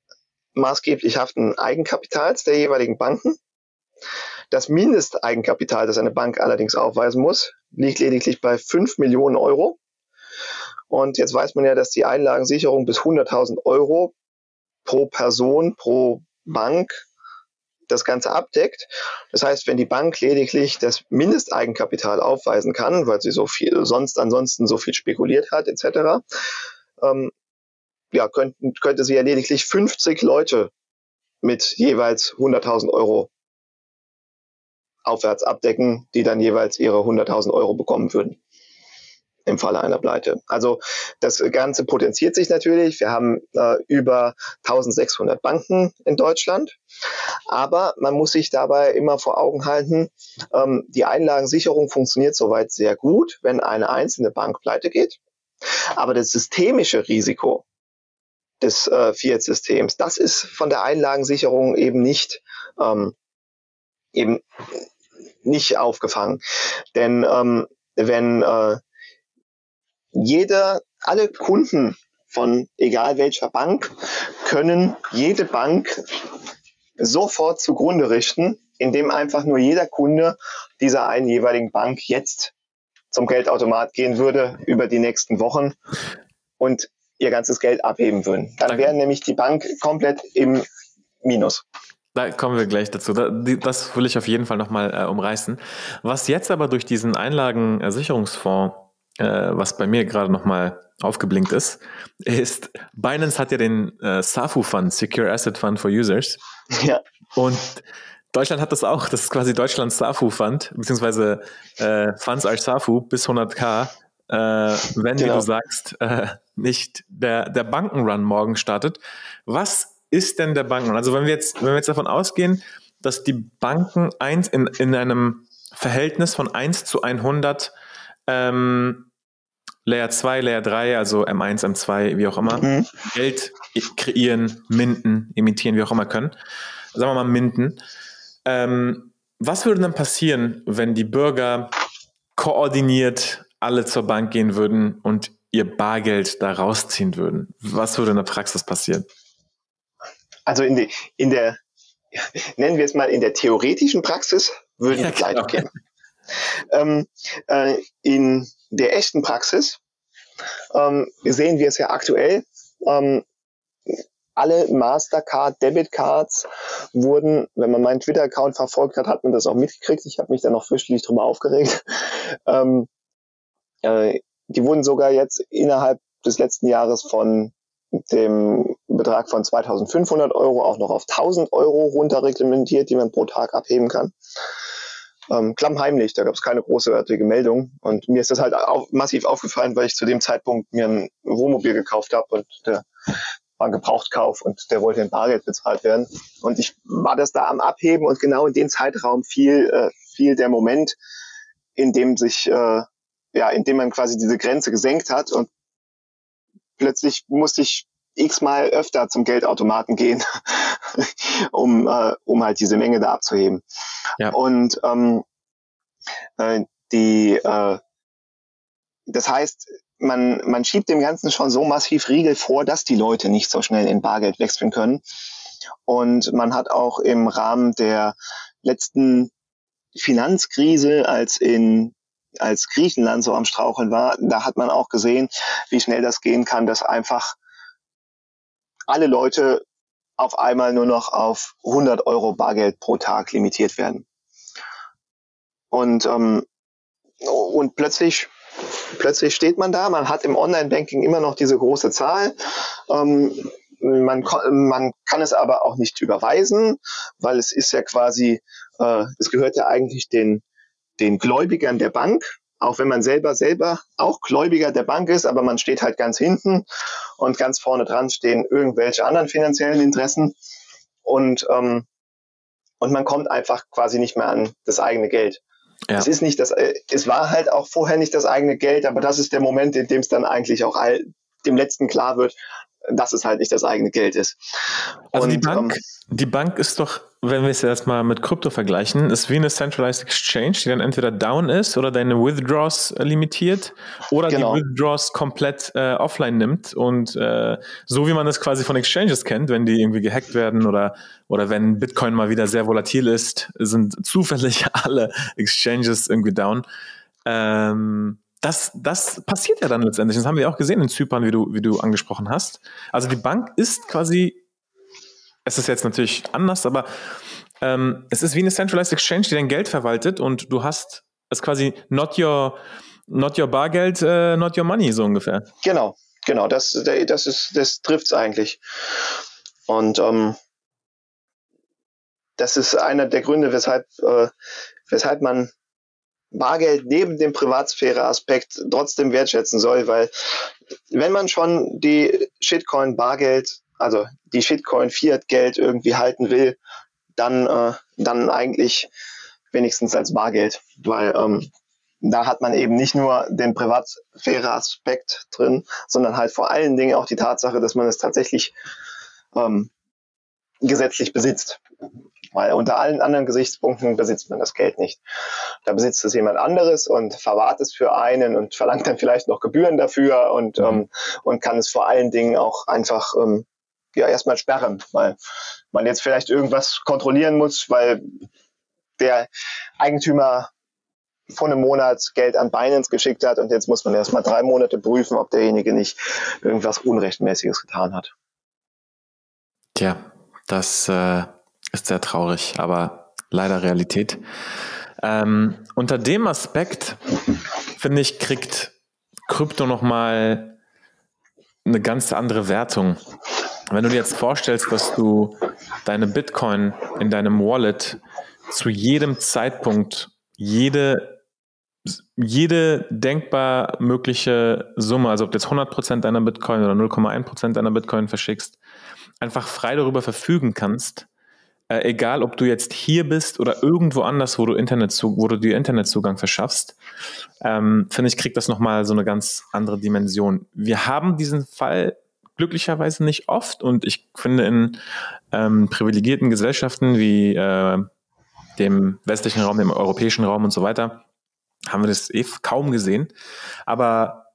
maßgeblich haften Eigenkapitals der jeweiligen Banken. Das Mindesteigenkapital, das eine Bank allerdings aufweisen muss, liegt lediglich bei 5 Millionen Euro. Und jetzt weiß man ja, dass die Einlagensicherung bis 100.000 Euro pro Person, pro Bank das Ganze abdeckt. Das heißt, wenn die Bank lediglich das Mindesteigenkapital aufweisen kann, weil sie so viel sonst ansonsten so viel spekuliert hat, etc., ähm, ja, könnten, könnte sie ja lediglich 50 Leute mit jeweils 100.000 Euro aufwärts abdecken, die dann jeweils ihre 100.000 Euro bekommen würden im Falle einer Pleite. Also das Ganze potenziert sich natürlich. Wir haben äh, über 1600 Banken in Deutschland. Aber man muss sich dabei immer vor Augen halten, ähm, die Einlagensicherung funktioniert soweit sehr gut, wenn eine einzelne Bank pleite geht. Aber das systemische Risiko des äh, Fiat-Systems, das ist von der Einlagensicherung eben nicht, ähm, eben nicht aufgefangen. Denn ähm, wenn äh, jeder, alle Kunden von egal welcher Bank können jede Bank sofort zugrunde richten, indem einfach nur jeder Kunde dieser einen jeweiligen Bank jetzt zum Geldautomat gehen würde über die nächsten Wochen und ihr ganzes Geld abheben würden. Dann wäre nämlich die Bank komplett im Minus. Da kommen wir gleich dazu. Das will ich auf jeden Fall nochmal äh, umreißen. Was jetzt aber durch diesen Einlagensicherungsfonds was bei mir gerade nochmal aufgeblinkt ist, ist, Binance hat ja den äh, SAFU Fund, Secure Asset Fund for Users. Ja. Und Deutschland hat das auch. Das ist quasi Deutschlands SAFU Fund, beziehungsweise äh, Funds als SAFU bis 100k. Äh, wenn, genau. wie du sagst, äh, nicht der, der Bankenrun morgen startet. Was ist denn der Bankenrun? Also wenn wir jetzt, wenn wir jetzt davon ausgehen, dass die Banken eins in, in einem Verhältnis von 1 zu 100 ähm, Layer 2, Layer 3, also M1, M2, wie auch immer, mhm. Geld kreieren, minden, imitieren, wie auch immer können. Sagen wir mal minden. Ähm, was würde dann passieren, wenn die Bürger koordiniert alle zur Bank gehen würden und ihr Bargeld da rausziehen würden? Was würde in der Praxis passieren? Also in, die, in der, nennen wir es mal in der theoretischen Praxis, würden ja, genau. gehen. Ähm, äh, in der echten Praxis ähm, sehen wir es ja aktuell. Ähm, alle Mastercard Debit Cards wurden, wenn man meinen Twitter-Account verfolgt hat, hat man das auch mitgekriegt. Ich habe mich da noch fürchterlich drüber aufgeregt. Ähm, äh, die wurden sogar jetzt innerhalb des letzten Jahres von dem Betrag von 2500 Euro auch noch auf 1000 Euro runterreglementiert, die man pro Tag abheben kann. Ähm, klammheimlich, da gab es keine großartige Meldung. Und mir ist das halt auch massiv aufgefallen, weil ich zu dem Zeitpunkt mir ein Wohnmobil gekauft habe und der war ein Gebrauchtkauf und der wollte in Bargeld bezahlt werden. Und ich war das da am Abheben und genau in den Zeitraum fiel, äh, fiel der Moment, in dem sich, äh, ja, in dem man quasi diese Grenze gesenkt hat und plötzlich musste ich x-mal öfter zum Geldautomaten gehen, um, äh, um halt diese Menge da abzuheben. Ja. Und ähm, äh, die, äh, das heißt, man, man schiebt dem Ganzen schon so massiv Riegel vor, dass die Leute nicht so schnell in Bargeld wechseln können. Und man hat auch im Rahmen der letzten Finanzkrise, als in als Griechenland so am Straucheln war, da hat man auch gesehen, wie schnell das gehen kann, dass einfach alle Leute auf einmal nur noch auf 100 Euro Bargeld pro Tag limitiert werden. Und, ähm, und plötzlich, plötzlich steht man da, man hat im Online-Banking immer noch diese große Zahl. Ähm, man, man kann es aber auch nicht überweisen, weil es ist ja quasi, äh, es gehört ja eigentlich den, den Gläubigern der Bank, auch wenn man selber selber auch Gläubiger der Bank ist, aber man steht halt ganz hinten und ganz vorne dran stehen irgendwelche anderen finanziellen Interessen und ähm, und man kommt einfach quasi nicht mehr an das eigene Geld. Ja. Es ist nicht das, äh, es war halt auch vorher nicht das eigene Geld, aber das ist der Moment, in dem es dann eigentlich auch all, dem Letzten klar wird, dass es halt nicht das eigene Geld ist. Also und, die Bank, ähm, die Bank ist doch, wenn wir es jetzt mal mit Krypto vergleichen, ist wie eine Centralized Exchange, die dann entweder down ist oder deine Withdraws äh, limitiert oder genau. die Withdraws komplett äh, offline nimmt und äh, so wie man das quasi von Exchanges kennt, wenn die irgendwie gehackt werden oder oder wenn Bitcoin mal wieder sehr volatil ist, sind zufällig alle Exchanges irgendwie down. Ähm, das, das passiert ja dann letztendlich. Das haben wir auch gesehen in Zypern, wie du, wie du angesprochen hast. Also die Bank ist quasi, es ist jetzt natürlich anders, aber ähm, es ist wie eine Centralized Exchange, die dein Geld verwaltet und du hast es quasi not your, not your Bargeld, uh, not your money, so ungefähr. Genau, genau, das, das ist, das trifft's eigentlich. Und ähm, das ist einer der Gründe, weshalb, äh, weshalb man Bargeld neben dem Privatsphäre-Aspekt trotzdem wertschätzen soll, weil wenn man schon die Shitcoin Bargeld, also die Shitcoin Fiat Geld irgendwie halten will, dann, äh, dann eigentlich wenigstens als Bargeld, weil ähm, da hat man eben nicht nur den Privatsphäre-Aspekt drin, sondern halt vor allen Dingen auch die Tatsache, dass man es tatsächlich ähm, gesetzlich besitzt. Weil unter allen anderen Gesichtspunkten besitzt man das Geld nicht. Da besitzt es jemand anderes und verwahrt es für einen und verlangt dann vielleicht noch Gebühren dafür und, mhm. ähm, und kann es vor allen Dingen auch einfach ähm, ja, erstmal sperren, weil man jetzt vielleicht irgendwas kontrollieren muss, weil der Eigentümer vor einem Monat Geld an Binance geschickt hat und jetzt muss man erstmal drei Monate prüfen, ob derjenige nicht irgendwas Unrechtmäßiges getan hat. Tja, das äh, ist sehr traurig, aber leider Realität. Ähm, unter dem Aspekt, finde ich, kriegt Krypto nochmal eine ganz andere Wertung. Wenn du dir jetzt vorstellst, dass du deine Bitcoin in deinem Wallet zu jedem Zeitpunkt jede, jede denkbar mögliche Summe, also ob du jetzt 100% deiner Bitcoin oder 0,1% deiner Bitcoin verschickst, einfach frei darüber verfügen kannst, äh, egal ob du jetzt hier bist oder irgendwo anders, wo du Internet wo du dir Internetzugang verschaffst, ähm, finde ich, kriegt das nochmal so eine ganz andere Dimension. Wir haben diesen Fall glücklicherweise nicht oft und ich finde in ähm, privilegierten Gesellschaften wie äh, dem westlichen Raum, dem europäischen Raum und so weiter, haben wir das eh kaum gesehen. Aber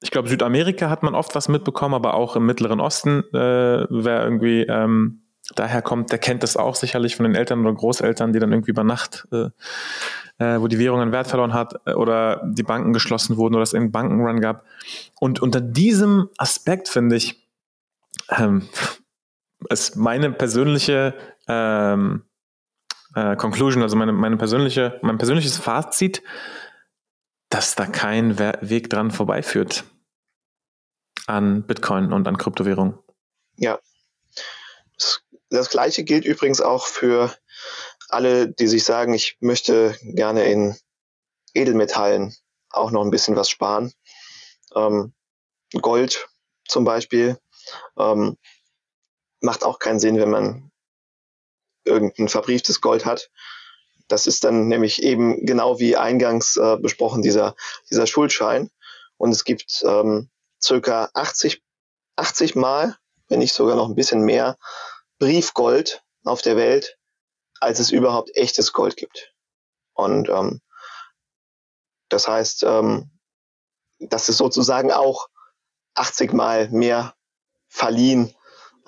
ich glaube, Südamerika hat man oft was mitbekommen, aber auch im Mittleren Osten, äh, wer irgendwie ähm, daher kommt, der kennt das auch sicherlich von den Eltern oder Großeltern, die dann irgendwie über Nacht, äh, äh, wo die Währung an Wert verloren hat äh, oder die Banken geschlossen wurden oder es einen Bankenrun gab. Und unter diesem Aspekt finde ich, ähm, ist meine persönliche ähm, äh, Conclusion, also meine, meine persönliche, mein persönliches Fazit, dass da kein Weg dran vorbeiführt an Bitcoin und an Kryptowährungen. Ja. Das, das gleiche gilt übrigens auch für alle, die sich sagen, ich möchte gerne in Edelmetallen auch noch ein bisschen was sparen. Ähm, Gold zum Beispiel ähm, macht auch keinen Sinn, wenn man irgendein verbrieftes Gold hat. Das ist dann nämlich eben genau wie eingangs äh, besprochen dieser, dieser Schuldschein. Und es gibt ähm, circa 80, 80 Mal, wenn nicht sogar noch ein bisschen mehr, Briefgold auf der Welt, als es überhaupt echtes Gold gibt. Und ähm, das heißt, ähm, das ist sozusagen auch 80 Mal mehr verliehen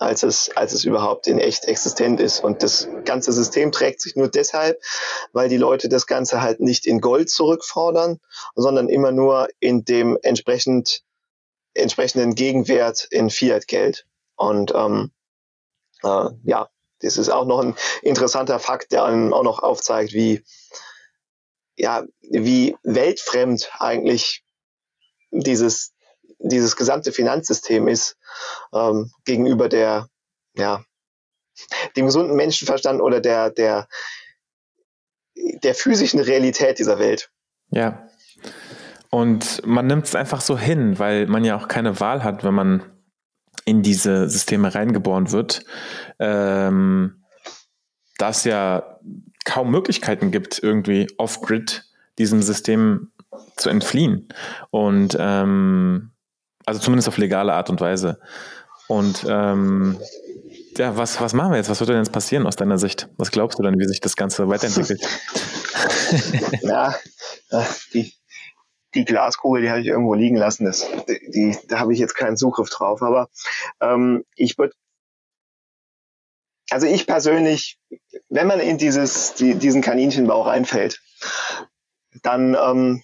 als es, als es überhaupt in echt existent ist. Und das ganze System trägt sich nur deshalb, weil die Leute das Ganze halt nicht in Gold zurückfordern, sondern immer nur in dem entsprechend, entsprechenden Gegenwert in Fiat-Geld. Und ähm, äh, ja, das ist auch noch ein interessanter Fakt, der einem auch noch aufzeigt, wie, ja, wie weltfremd eigentlich dieses, dieses gesamte Finanzsystem ist ähm, gegenüber der, ja, dem gesunden Menschenverstand oder der, der, der physischen Realität dieser Welt. Ja. Und man nimmt es einfach so hin, weil man ja auch keine Wahl hat, wenn man in diese Systeme reingeboren wird, ähm, dass ja kaum Möglichkeiten gibt, irgendwie off-grid diesem System zu entfliehen. Und ähm, also zumindest auf legale Art und Weise. Und ähm, ja, was, was machen wir jetzt? Was wird denn jetzt passieren aus deiner Sicht? Was glaubst du denn, wie sich das Ganze weiterentwickelt? ja, die, die Glaskugel, die habe ich irgendwo liegen lassen. Das, die, da habe ich jetzt keinen Zugriff drauf. Aber ähm, ich würde, also ich persönlich, wenn man in dieses, die, diesen Kaninchenbauch einfällt, dann ähm,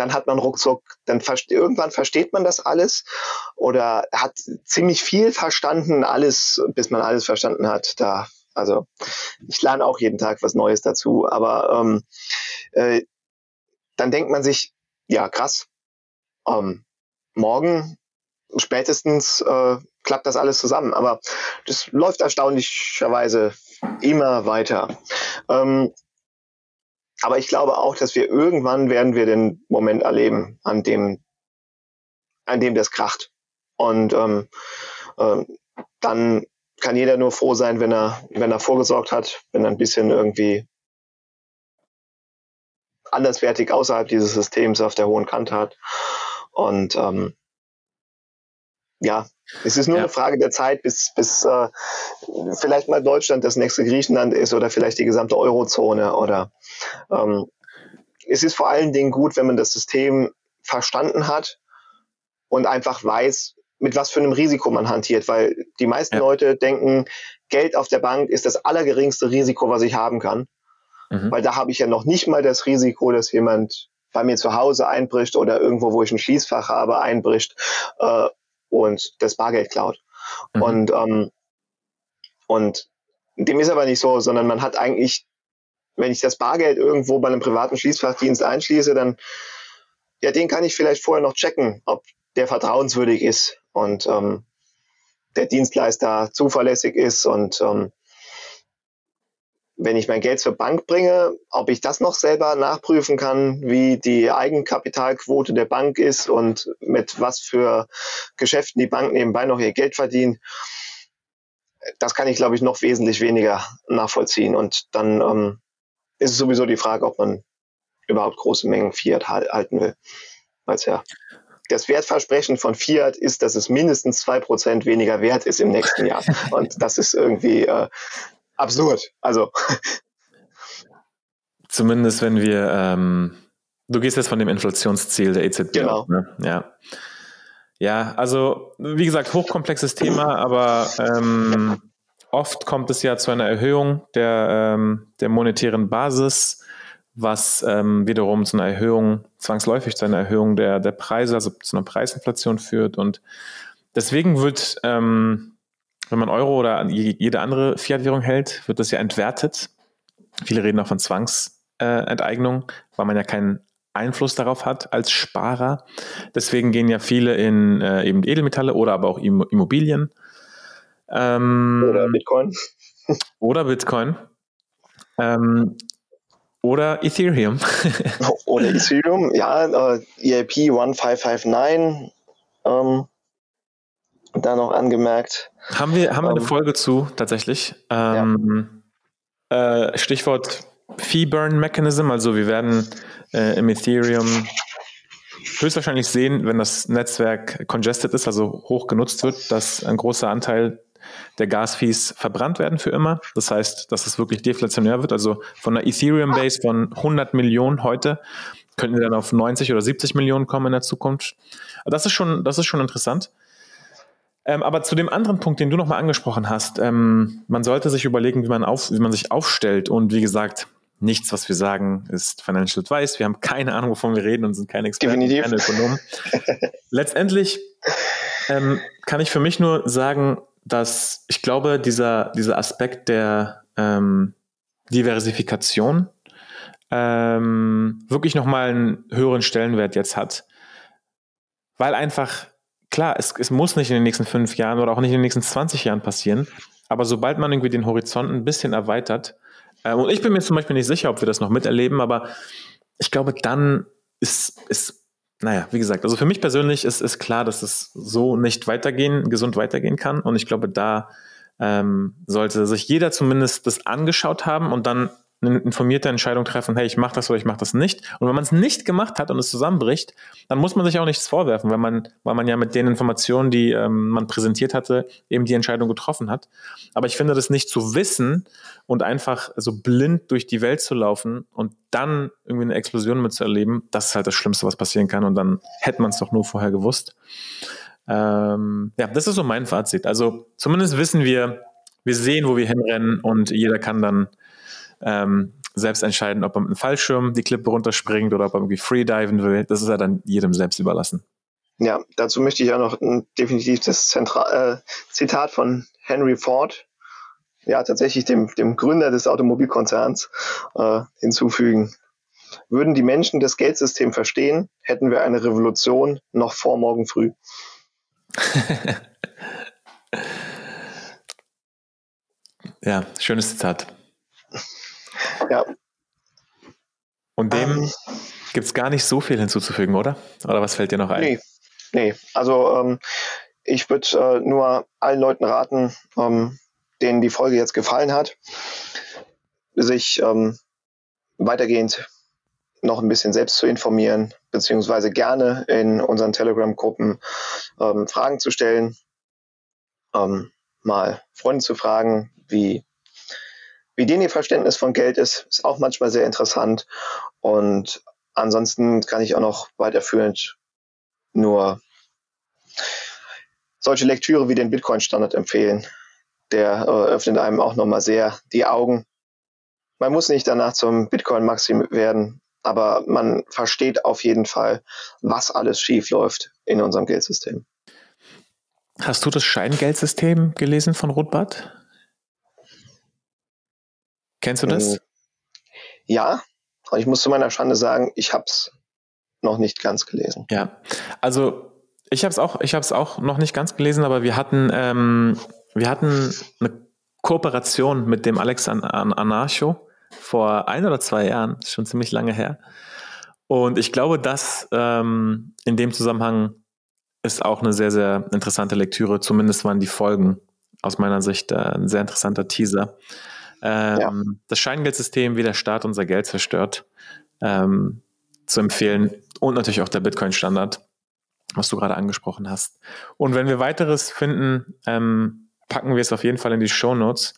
dann hat man ruckzuck, dann verste irgendwann versteht man das alles oder hat ziemlich viel verstanden, alles, bis man alles verstanden hat. Da, also ich lerne auch jeden Tag was Neues dazu, aber ähm, äh, dann denkt man sich, ja krass, ähm, morgen spätestens äh, klappt das alles zusammen. Aber das läuft erstaunlicherweise immer weiter. Ähm, aber ich glaube auch, dass wir irgendwann werden wir den Moment erleben, an dem, an dem das kracht. Und ähm, äh, dann kann jeder nur froh sein, wenn er, wenn er vorgesorgt hat, wenn er ein bisschen irgendwie anderswertig außerhalb dieses Systems auf der hohen Kante hat. Und ähm, ja, es ist nur ja. eine Frage der Zeit, bis, bis äh, vielleicht mal Deutschland das nächste Griechenland ist oder vielleicht die gesamte Eurozone. Oder ähm, es ist vor allen Dingen gut, wenn man das System verstanden hat und einfach weiß, mit was für einem Risiko man hantiert, weil die meisten ja. Leute denken, Geld auf der Bank ist das allergeringste Risiko, was ich haben kann. Mhm. Weil da habe ich ja noch nicht mal das Risiko, dass jemand bei mir zu Hause einbricht oder irgendwo, wo ich ein Schließfach habe, einbricht äh, und das Bargeld klaut. Mhm. Und, ähm, und dem ist aber nicht so, sondern man hat eigentlich, wenn ich das Bargeld irgendwo bei einem privaten Schließfachdienst einschließe, dann, ja, den kann ich vielleicht vorher noch checken, ob der vertrauenswürdig ist und ähm, der Dienstleister zuverlässig ist und ähm, wenn ich mein Geld zur Bank bringe, ob ich das noch selber nachprüfen kann, wie die Eigenkapitalquote der Bank ist und mit was für Geschäften die Bank nebenbei noch ihr Geld verdient, das kann ich, glaube ich, noch wesentlich weniger nachvollziehen. Und dann ähm, ist es sowieso die Frage, ob man überhaupt große Mengen Fiat halten will. Weil ja das Wertversprechen von Fiat ist, dass es mindestens zwei Prozent weniger wert ist im nächsten Jahr. Und das ist irgendwie äh, absurd. Also. Zumindest wenn wir, ähm, du gehst jetzt von dem Inflationsziel der EZB. Genau. Auf, ne? Ja. Ja, also wie gesagt, hochkomplexes Thema, aber ähm, oft kommt es ja zu einer Erhöhung der, ähm, der monetären Basis, was ähm, wiederum zu einer Erhöhung, zwangsläufig zu einer Erhöhung der, der Preise, also zu einer Preisinflation führt. Und deswegen wird, ähm, wenn man Euro oder jede andere Fiat-Währung hält, wird das ja entwertet. Viele reden auch von Zwangsenteignung, äh, weil man ja keinen Einfluss darauf hat als Sparer. Deswegen gehen ja viele in äh, eben Edelmetalle oder aber auch Immobilien. Ähm, oder Bitcoin. Oder Bitcoin. Ähm, oder Ethereum. oder Ethereum, ja, äh, EIP 1559, ähm, da noch angemerkt. Haben wir, haben wir eine ähm, Folge zu, tatsächlich. Ähm, ja. äh, Stichwort Fee-Burn Mechanism, also wir werden äh, im Ethereum höchstwahrscheinlich sehen, wenn das Netzwerk congested ist, also hoch genutzt wird, dass ein großer Anteil der Gasfees verbrannt werden für immer. Das heißt, dass es wirklich deflationär wird. Also von einer Ethereum-Base von 100 Millionen heute könnten wir dann auf 90 oder 70 Millionen kommen in der Zukunft. Das ist schon, das ist schon interessant. Ähm, aber zu dem anderen Punkt, den du nochmal angesprochen hast, ähm, man sollte sich überlegen, wie man, auf, wie man sich aufstellt. Und wie gesagt, nichts, was wir sagen, ist Financial Advice. Wir haben keine Ahnung, wovon wir reden und sind keine Experten, Definitiv. keine Ökonomen. Letztendlich ähm, kann ich für mich nur sagen, dass ich glaube, dieser, dieser Aspekt der ähm, Diversifikation ähm, wirklich nochmal einen höheren Stellenwert jetzt hat. Weil einfach, klar, es, es muss nicht in den nächsten fünf Jahren oder auch nicht in den nächsten 20 Jahren passieren, aber sobald man irgendwie den Horizont ein bisschen erweitert, äh, und ich bin mir zum Beispiel nicht sicher, ob wir das noch miterleben, aber ich glaube, dann ist, ist naja, wie gesagt, also für mich persönlich ist, ist klar, dass es so nicht weitergehen, gesund weitergehen kann. Und ich glaube, da ähm, sollte sich jeder zumindest das angeschaut haben und dann eine informierte Entscheidung treffen, hey, ich mache das oder ich mache das nicht. Und wenn man es nicht gemacht hat und es zusammenbricht, dann muss man sich auch nichts vorwerfen, weil man, weil man ja mit den Informationen, die ähm, man präsentiert hatte, eben die Entscheidung getroffen hat. Aber ich finde das nicht zu wissen und einfach so blind durch die Welt zu laufen und dann irgendwie eine Explosion mitzuerleben, das ist halt das Schlimmste, was passieren kann. Und dann hätte man es doch nur vorher gewusst. Ähm, ja, das ist so mein Fazit. Also zumindest wissen wir, wir sehen, wo wir hinrennen und jeder kann dann ähm, selbst entscheiden, ob er mit einem Fallschirm die Klippe runterspringt oder ob er irgendwie freediven will. Das ist ja dann jedem selbst überlassen. Ja, dazu möchte ich auch noch definitiv das Zentra äh, Zitat von Henry Ford, ja tatsächlich dem, dem Gründer des Automobilkonzerns, äh, hinzufügen. Würden die Menschen das Geldsystem verstehen, hätten wir eine Revolution noch vor morgen früh. ja, schönes Zitat. Ja. Und dem ähm, gibt es gar nicht so viel hinzuzufügen, oder? Oder was fällt dir noch ein? Nee, nee. also ähm, ich würde äh, nur allen Leuten raten, ähm, denen die Folge jetzt gefallen hat, sich ähm, weitergehend noch ein bisschen selbst zu informieren, beziehungsweise gerne in unseren Telegram-Gruppen ähm, Fragen zu stellen, ähm, mal Freunde zu fragen, wie wie denen ihr Verständnis von Geld ist, ist auch manchmal sehr interessant. Und ansonsten kann ich auch noch weiterführend nur solche Lektüre wie den Bitcoin-Standard empfehlen. Der äh, öffnet einem auch nochmal sehr die Augen. Man muss nicht danach zum Bitcoin-Maxim werden, aber man versteht auf jeden Fall, was alles schief läuft in unserem Geldsystem. Hast du das Scheingeldsystem gelesen von Rothbard? Kennst du das? Äh, ja, ich muss zu meiner Schande sagen, ich habe es noch nicht ganz gelesen. Ja, also ich habe es auch, ich habe es auch noch nicht ganz gelesen, aber wir hatten, ähm, wir hatten eine Kooperation mit dem Alex An An Anarcho vor ein oder zwei Jahren, ist schon ziemlich lange her. Und ich glaube, dass ähm, in dem Zusammenhang ist auch eine sehr, sehr interessante Lektüre. Zumindest waren die Folgen aus meiner Sicht äh, ein sehr interessanter Teaser. Ähm, ja. Das Scheingeldsystem, wie der Staat unser Geld zerstört, ähm, zu empfehlen. Und natürlich auch der Bitcoin-Standard, was du gerade angesprochen hast. Und wenn wir weiteres finden, ähm, packen wir es auf jeden Fall in die Show Notes.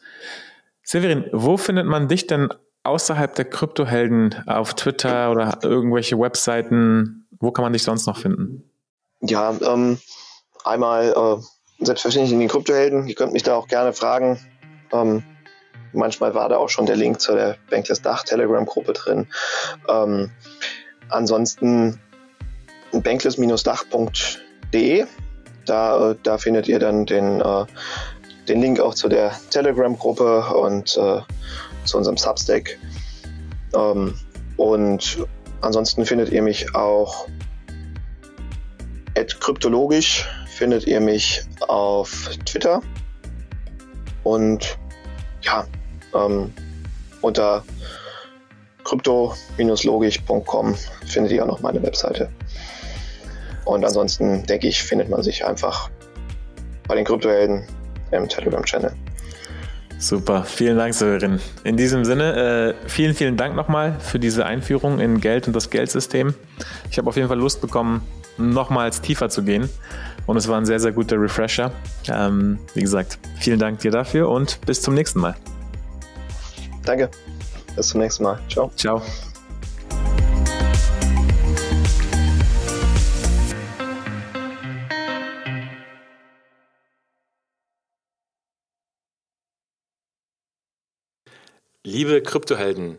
Severin, wo findet man dich denn außerhalb der Kryptohelden auf Twitter oder irgendwelche Webseiten? Wo kann man dich sonst noch finden? Ja, ähm, einmal äh, selbstverständlich in den Kryptohelden. Ihr könnt mich da auch gerne fragen, Ähm, manchmal war da auch schon der Link zu der Bankless Dach Telegram-Gruppe drin. Ähm, ansonsten bankless-dach.de. Da, äh, da findet ihr dann den, äh, den Link auch zu der Telegram-Gruppe und äh, zu unserem Substack. Ähm, und ansonsten findet ihr mich auch kryptologisch findet ihr mich auf Twitter und ja, ähm, unter krypto-logisch.com findet ihr auch noch meine Webseite. Und ansonsten denke ich, findet man sich einfach bei den Kryptohelden im Telegram-Channel. Super, vielen Dank, Sören. In diesem Sinne, äh, vielen, vielen Dank nochmal für diese Einführung in Geld und das Geldsystem. Ich habe auf jeden Fall Lust bekommen, nochmals tiefer zu gehen. Und es war ein sehr, sehr guter Refresher. Ähm, wie gesagt, vielen Dank dir dafür und bis zum nächsten Mal. Danke. Bis zum nächsten Mal. Ciao. Ciao. Liebe Kryptohelden,